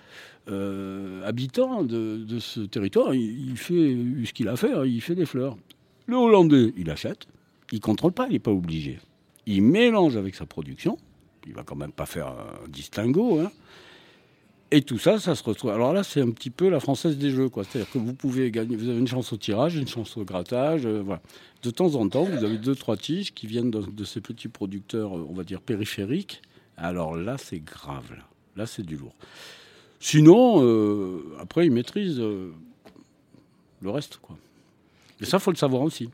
euh, habitant de, de ce territoire, il, il fait ce qu'il a à faire, il fait des fleurs. Le Hollandais, il achète, il contrôle pas, il n'est pas obligé. Il mélange avec sa production, il va quand même pas faire un distinguo, hein. Et tout ça, ça se retrouve. Alors là, c'est un petit peu la française des jeux, quoi. C'est-à-dire que vous pouvez gagner, vous avez une chance au tirage, une chance au grattage, euh, voilà. De temps en temps, vous avez deux, trois tiges qui viennent de, de ces petits producteurs, euh, on va dire périphériques. Alors là, c'est grave, là. Là, c'est du lourd. Sinon, euh, après, ils maîtrisent euh, le reste, quoi. Mais ça, faut le savoir aussi.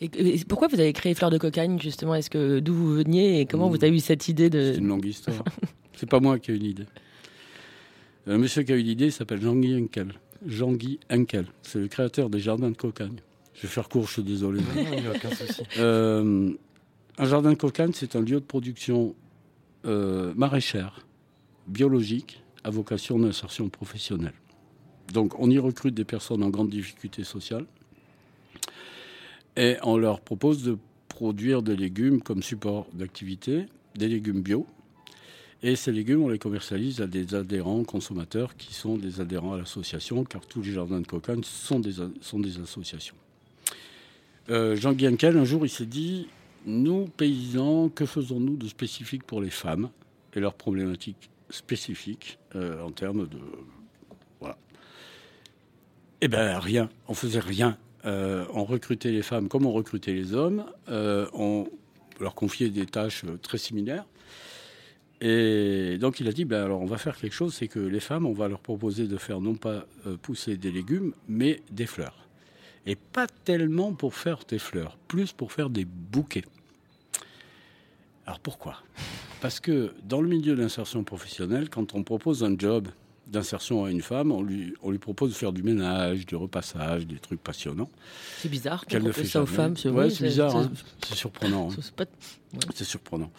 Et, et pourquoi vous avez créé Fleur de Cocagne, justement? Est-ce que d'où vous veniez et comment Mm. vous avez eu cette idée de. C'est une longue histoire. c'est pas moi qui ai eu l'idée. Le monsieur qui a eu l'idée s'appelle Jean-Guy Henkel. Jean-Guy Henkel. C'est le créateur des jardins de cocagne. Je vais faire court, je suis désolé. Non, il n'y a aucun souci. Euh, un jardin de cocagne, c'est un lieu de production euh, maraîchère, biologique, à vocation d'insertion professionnelle. Donc, on y recrute des personnes en grande difficulté sociale et on leur propose de produire des légumes comme support d'activité, des légumes bio. Et ces légumes, on les commercialise à des adhérents consommateurs qui sont des adhérents à l'association, car tous les jardins de cocagne sont des, sont des associations. Euh, Jean Guienkel, un jour, il s'est dit Nous, paysans, que faisons-nous de spécifique pour les femmes et leurs problématiques spécifiques euh, en termes de. Voilà. Eh bien, rien. On faisait rien. Euh, on recrutait les femmes comme on recrutait les hommes. Euh, on leur confiait des tâches très similaires. Et donc il a dit, ben alors on va faire quelque chose, c'est que les femmes, on va leur proposer de faire non pas euh, pousser des légumes, mais des fleurs. Et pas tellement pour faire des fleurs, plus pour faire des bouquets. Alors pourquoi? Parce que dans le milieu de l'insertion professionnelle, quand on propose un job d'insertion à une femme, on lui, on lui propose de faire du ménage, du repassage, des trucs passionnants. C'est bizarre Qu'elle ne fait ça aux femmes. Ouais, oui, c'est bizarre, hein. c'est surprenant. hein. c'est- pas- surprenant.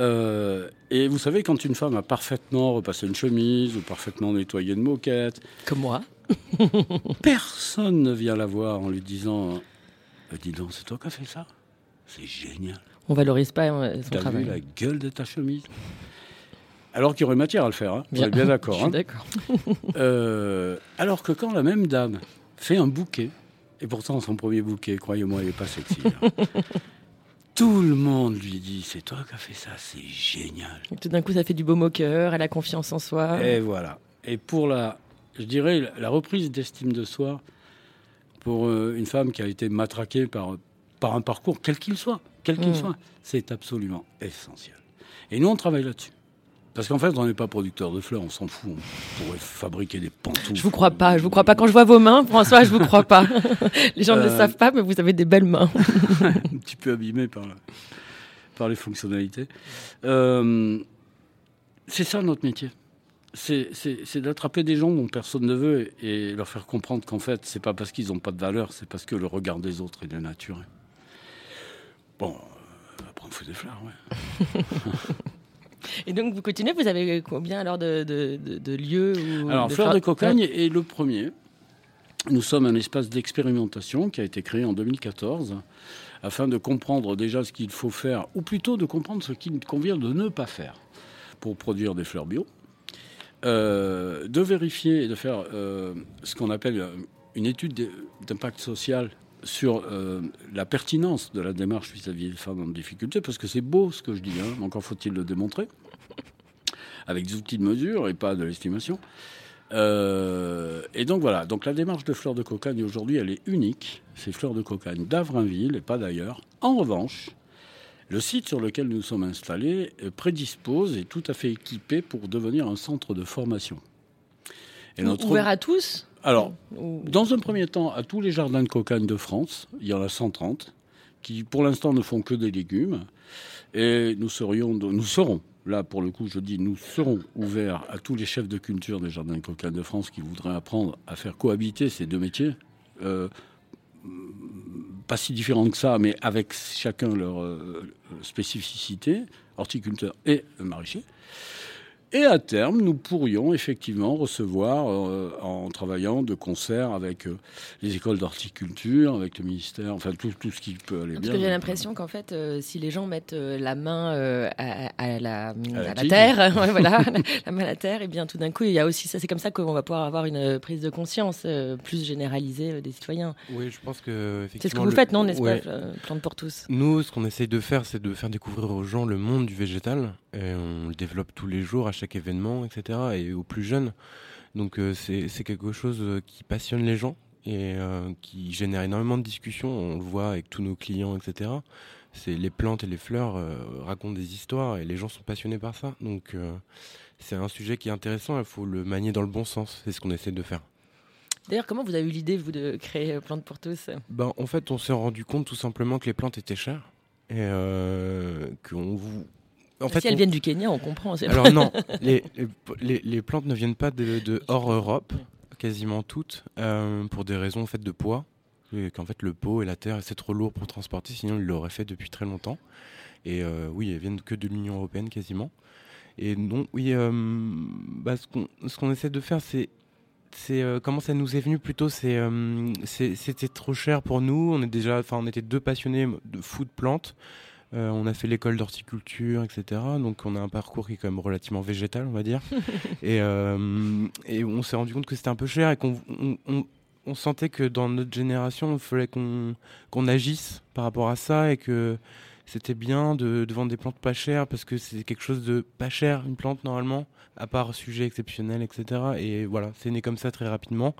Euh, et vous savez, quand une femme a parfaitement repassé une chemise ou parfaitement nettoyé une moquette, Comme moi. personne ne vient la voir en lui disant Euh, Dis donc, c'est toi qui as fait ça? C'est génial. On valorise pas euh, son T'as travail. vu la gueule de ta chemise? Alors qu'il y aurait matière à le faire, hein. on est bien Je d'accord. suis hein. d'accord. Euh, alors que quand la même dame fait un bouquet, et pourtant son premier bouquet, croyez-moi, il n'est pas sexy. hein. Tout le monde lui dit C'est toi qui as fait ça, c'est génial. Et Tout d'un coup, ça fait du beau moqueur, elle a confiance en soi. Et voilà. Et pour la, je dirais, la- reprise d'estime de soi pour euh, une femme qui a été matraquée par, par un parcours, quel qu'il soit, quel qu'il Mm. soit, c'est absolument essentiel. Et nous, on travaille là-dessus. Parce qu'en fait, on n'est pas producteur de fleurs, on s'en fout. On pourrait fabriquer des pantoufles. Je vous crois pas, je vous crois pas. Quand je vois vos mains, François, je vous crois pas. Les gens ne le Euh, savent pas, mais vous avez des belles mains. un petit peu abîmé par, la- par les fonctionnalités. Euh, c'est ça notre métier. C'est d'attraper des gens dont personne ne veut et, et leur faire comprendre qu'en fait, c'est pas parce qu'ils n'ont pas de valeur, c'est parce que le regard des autres est dénaturé. Bon, euh, après on fait des fleurs, ouais. Et donc vous continuez, vous avez combien alors de, de- de- de lieux où- Alors, Fleur de Cocagne est le premier. Nous sommes un espace d'expérimentation qui a été créé en 2014 afin de comprendre déjà ce qu'il faut faire, ou plutôt de comprendre ce qu'il convient de ne pas faire pour produire des fleurs bio, Euh, de vérifier et de faire euh, ce qu'on appelle euh, une étude d'impact social sur euh, la pertinence de la démarche vis-à-vis des femmes en difficulté, parce que c'est beau ce que je dis, hein, encore faut-il le démontrer, avec des outils de mesure et pas de l'estimation. Euh, et donc voilà, donc la démarche de Fleurs de Cocagne aujourd'hui, elle est unique. C'est Fleurs de Cocagne d'Avrainville et pas d'ailleurs. En revanche, le site sur lequel nous sommes installés euh, prédispose et est tout à fait équipé pour devenir un centre de formation. Et Ouvert à tous Alors, dans un premier temps, à tous les jardins de cocagne de France, il y en a 130, qui pour l'instant ne font que des légumes. Et nous, serions, nous serons, là pour le coup je dis, nous serons ouverts à tous les chefs de culture des jardins de cocagne de France qui voudraient apprendre à faire cohabiter ces deux métiers. Euh, pas si différents que ça, mais avec chacun leur euh, spécificité, horticulteur et maraîcher. Et à terme, nous pourrions effectivement recevoir, euh, en travaillant de concert avec euh, les écoles d'horticulture, avec le ministère, enfin tout, tout ce qui peut aller Parce bien. que j'ai l'impression qu'en fait, euh, si les gens mettent euh, la main euh, à, à la, à la tige. terre, ouais, voilà, la main à la terre, et bien tout d'un coup, il y a aussi ça. C'est comme ça qu'on va pouvoir avoir une prise de conscience euh, plus généralisée euh, des citoyens. Oui, je pense que C'est ce que vous le- faites, non, n'est-ce ouais. pas, euh, Plante pour tous? Nous, ce qu'on essaye de faire, c'est de faire découvrir aux gens le monde du végétal. Et on le développe tous les jours, à chaque événement, etc. Et aux plus jeunes. Donc euh, c'est quelque chose euh, qui passionne les gens et euh, qui génère énormément de discussions. On le voit avec tous nos clients, etc. C'est les plantes et les fleurs euh, racontent des histoires et les gens sont passionnés par ça. Donc c'est un sujet qui est intéressant. Il faut le manier dans le bon sens. C'est ce qu'on essaie de faire. D'ailleurs, comment vous avez eu l'idée, vous, de créer euh, Plante pour tous? Ben, en fait, on s'est rendu compte tout simplement que les plantes étaient chères et euh, qu'on vous. En fait, Si elles on- viennent du Kenya, on comprend. Alors non, les, les, les plantes ne viennent pas de, de hors Europe, quasiment toutes, euh, pour des raisons en fait de poids. Qu'en fait le pot et la terre c'est trop lourd pour transporter, sinon ils l'auraient fait depuis très longtemps. Et euh, oui, elles viennent que de l'Union européenne quasiment. Et non, oui, euh, bah, ce qu'on ce qu'on essaie de faire, c'est c'est euh, comment ça nous est venu plutôt c'est euh, c'est- c'était trop cher pour nous on est déjà enfin on était deux passionnés de fou de plantes Euh, on a fait l'école d'horticulture etc donc on a un parcours qui est quand même relativement végétal on va dire et, euh, et on s'est rendu compte que c'était un peu cher et qu'on on, on- on sentait que dans notre génération il fallait qu'on agisse par rapport à ça et que c'était bien de, de vendre des plantes pas chères parce que c'est quelque chose de pas cher une plante normalement à part sujet exceptionnel, etc. Et voilà, c'est né comme ça très rapidement.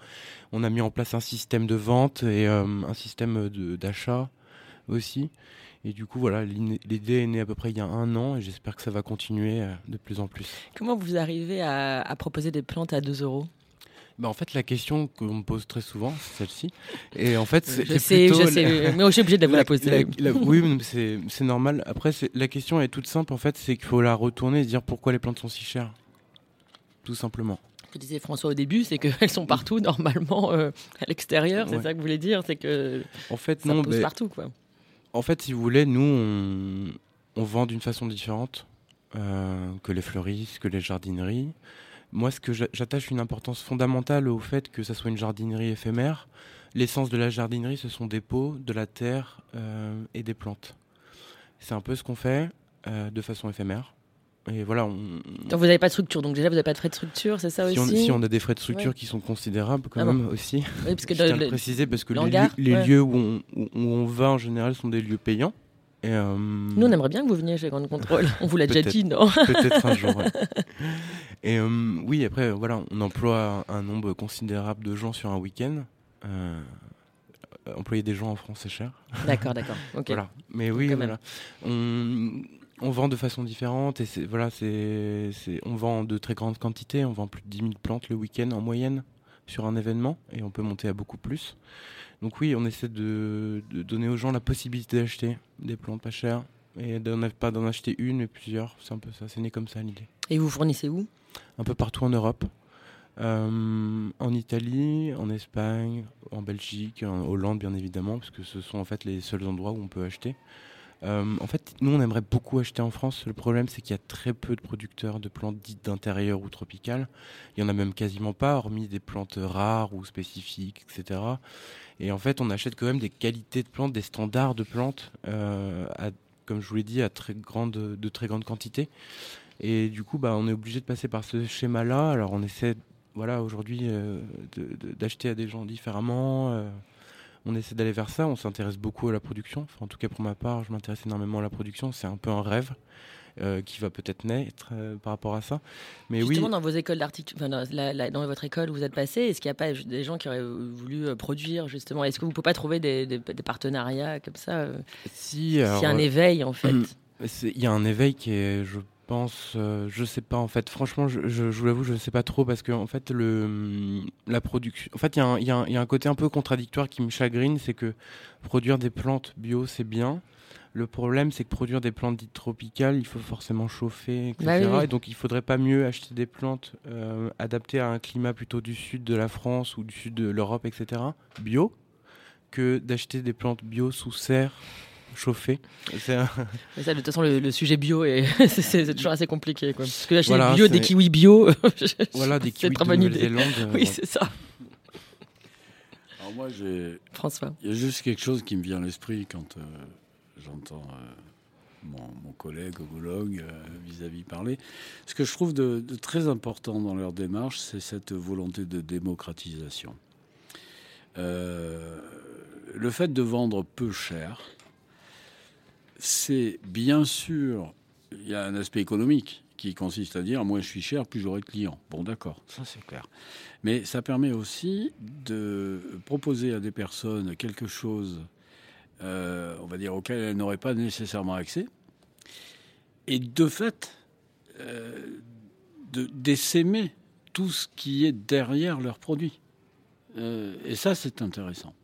On a mis en place un système de vente et euh, un système d'achat aussi. Et du coup, voilà, l'idée est née à peu près il y a un an et j'espère que ça va continuer euh, de plus en plus. Comment vous arrivez à, à proposer des plantes à 2 euros? Bah, en fait, la question qu'on me pose très souvent, c'est celle-ci. Et en fait, c'est Je sais, plutôt je la- sais, mais je suis obligée de vous la, poser. la- la- oui, c'est normal. Après, la question est toute simple. En fait, c'est qu'il faut la retourner et se dire pourquoi les plantes sont si chères. Tout simplement. Ce que disait François au début, c'est qu'elles sont partout, normalement, euh, à l'extérieur. C'est Ouais. ça que vous voulez dire? C'est que En fait, ça non. pousse partout, quoi. En fait, si vous voulez, nous, on, vend d'une façon différente euh, que les fleuristes, que les jardineries. Moi, ce que j'a- j'attache une importance fondamentale au fait que ça soit une jardinerie éphémère. L'essence de la jardinerie, ce sont des pots, de la terre euh, et des plantes. C'est un peu ce qu'on fait euh, de façon éphémère. Et voilà, on, Donc vous n'avez pas de structure, donc déjà vous n'avez pas de frais de structure, c'est ça si, on, aussi si on a des frais de structure Ouais. qui sont considérables quand Ah bon. même aussi. Oui, parce que Je tiens le- le préciser parce que le les, lieux, les ouais. lieux où on, où- où on va en général sont des lieux payants. Et, euh, nous on aimerait bien que vous veniez chez Grande Contrôle. On vous l'a déjà dit, non Peut-être un jour. ouais. Et euh, oui, après, voilà, on emploie un nombre considérable de gens sur un week-end. Euh, employer des gens en France, c'est cher. D'accord, d'accord. Ok. Voilà. Mais oui, voilà. On, on vend de façon différente et c'est voilà, c'est on vend de très grandes quantités. On vend plus de 10 000 plantes le week-end en moyenne sur un événement et on peut monter à beaucoup plus. Donc oui, on essaie de, de donner aux gens la possibilité d'acheter des plantes pas chères et d'en pas d'en acheter une, mais plusieurs. C'est un peu ça. C'est né comme ça l'idée. Et vous fournissez où? Un peu partout en Europe. Euh, en Italie, en Espagne, en Belgique, en Hollande bien évidemment, parce que ce sont en fait les seuls endroits où on peut acheter. Euh, en fait, nous on aimerait beaucoup acheter en France. Le problème c'est qu'il y a très peu de producteurs de plantes dites d'intérieur ou tropicales. Il y en a même quasiment pas, hormis des plantes rares ou spécifiques, etc. Et en fait, on achète quand même des qualités de plantes, des standards de plantes, euh, comme je vous l'ai dit, à très de très grande quantité. Et du coup, bah, on est obligé de passer par ce schéma-là. Alors, on essaie voilà, aujourd'hui, euh, d'acheter à des gens différemment. Euh, on essaie d'aller vers ça. On s'intéresse beaucoup à la production. Enfin, en tout cas, pour ma part, je m'intéresse énormément à la production. C'est un peu un rêve. Euh, qui va peut-être naître par rapport à ça. Mais Justement, dans vos écoles d'architecture, dans, votre école où vous êtes passé, est-ce qu'il n'y a pas des gens qui auraient voulu produire justement? Est-ce que vous ne pouvez pas trouver des, partenariats comme ça Si, il y a un éveil en fait? Il y a un éveil qui est, je pense, euh, je sais pas en fait. Franchement, je, je, vous l'avoue, je ne sais pas trop parce que en fait, le, hum, la production. En fait, il y, y, y, a un côté un peu contradictoire qui me chagrine, c'est que produire des plantes bio, c'est bien. Le problème, c'est que produire des plantes dites tropicales, il faut forcément chauffer, etc. Bah Et donc, il faudrait pas mieux acheter des plantes euh, adaptées à un climat plutôt du sud de la France ou du sud de l'Europe, etc. Bio, que d'acheter des plantes bio sous serre chauffer. Ça, de toute façon, le, sujet bio, c'est toujours assez compliqué. Quoi. Parce que acheter bio, des kiwis bio, voilà, des kiwis de Nouvelle-Zélande. oui, c'est ça. Alors moi, j'ai... François. Il y a juste quelque chose qui me vient à l'esprit quand euh, j'entends euh, mon, collègue homologue euh, vis-à-vis parler. Ce que je trouve de, de très important dans leur démarche, c'est cette volonté de démocratisation. le fait de vendre peu cher, c'est bien sûr, il y a un aspect économique qui consiste à dire moins je suis cher, plus j'aurai de clients. Bon, d'accord, ça c'est clair. Mais ça permet aussi de proposer à des personnes quelque chose, euh, on va dire, auquel elles n'auraient pas nécessairement accès, et de fait, euh, d'essaimer tout ce qui est derrière leurs produits. Euh, et ça, c'est intéressant.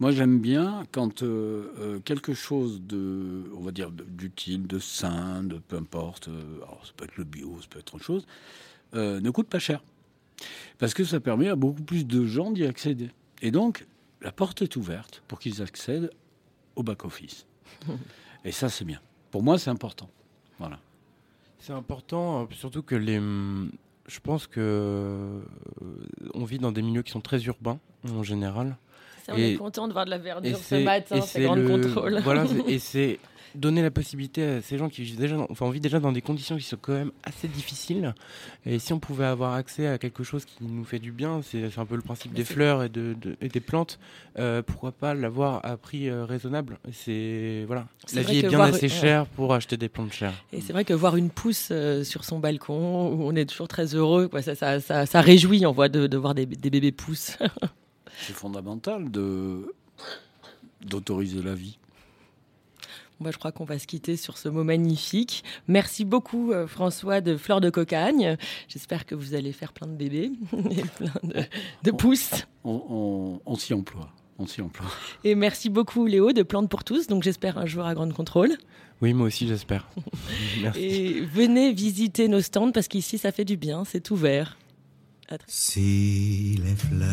Moi, j'aime bien quand euh, euh, quelque chose de, on va dire, d'utile, de sain, de peu importe, euh, alors ça peut être le bio, ça peut être autre chose, ne coûte pas cher. Parce que ça permet à beaucoup plus de gens d'y accéder. Et donc, la porte est ouverte pour qu'ils accèdent au back-office. Et ça, c'est bien. Pour moi, c'est important. Voilà. C'est important, surtout que les. Je pense que on vit dans des milieux qui sont très urbains en général on est content de voir de la verdure ce matin, c'est grand contrôle. Voilà, et c'est donner la possibilité à ces gens qui vivent déjà, enfin, on vit déjà dans des conditions qui sont quand même assez difficiles. Et si on pouvait avoir accès à quelque chose qui nous fait du bien, c'est un peu le principe des fleurs et, de, des plantes. Euh, pourquoi pas l'avoir à prix euh, raisonnable C'est voilà, la vie est bien assez chère pour acheter des plantes chères. Et c'est vrai que voir une pousse euh, sur son balcon, où on est toujours très heureux, quoi, ça, ça, ça, ça réjouit, on voit de, de voir des, des bébés pousses. c'est fondamental de d'autoriser la vie. Bah, je crois qu'on va se quitter sur ce mot magnifique. Merci beaucoup François de Fleur de Cocagne. J'espère que vous allez faire plein de bébés et plein de, pousses. On, s'y emploie. On s'y emploie. Et merci beaucoup Léo de Plantes pour tous. Donc j'espère un jour à Grande Contrôle. Oui, moi aussi j'espère. merci. Et venez visiter nos stands parce qu'ici ça fait du bien, c'est ouvert. Si les fleurs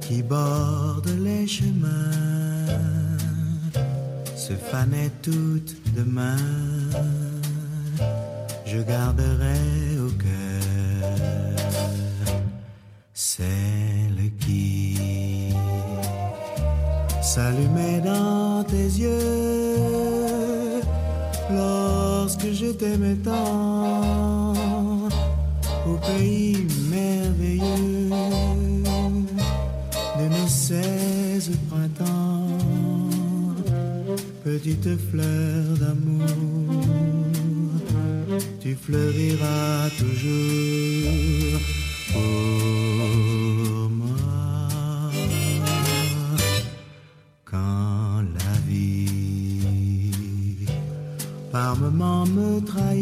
qui bordent les chemins se fanaient toutes demain, je garderai au cœur celle qui s'allumait dans tes yeux lorsque je t'aimais tant pays merveilleux de nos seize printemps, petite fleur d'amour, tu fleuriras toujours pour moi. Quand la vie par moments me trahit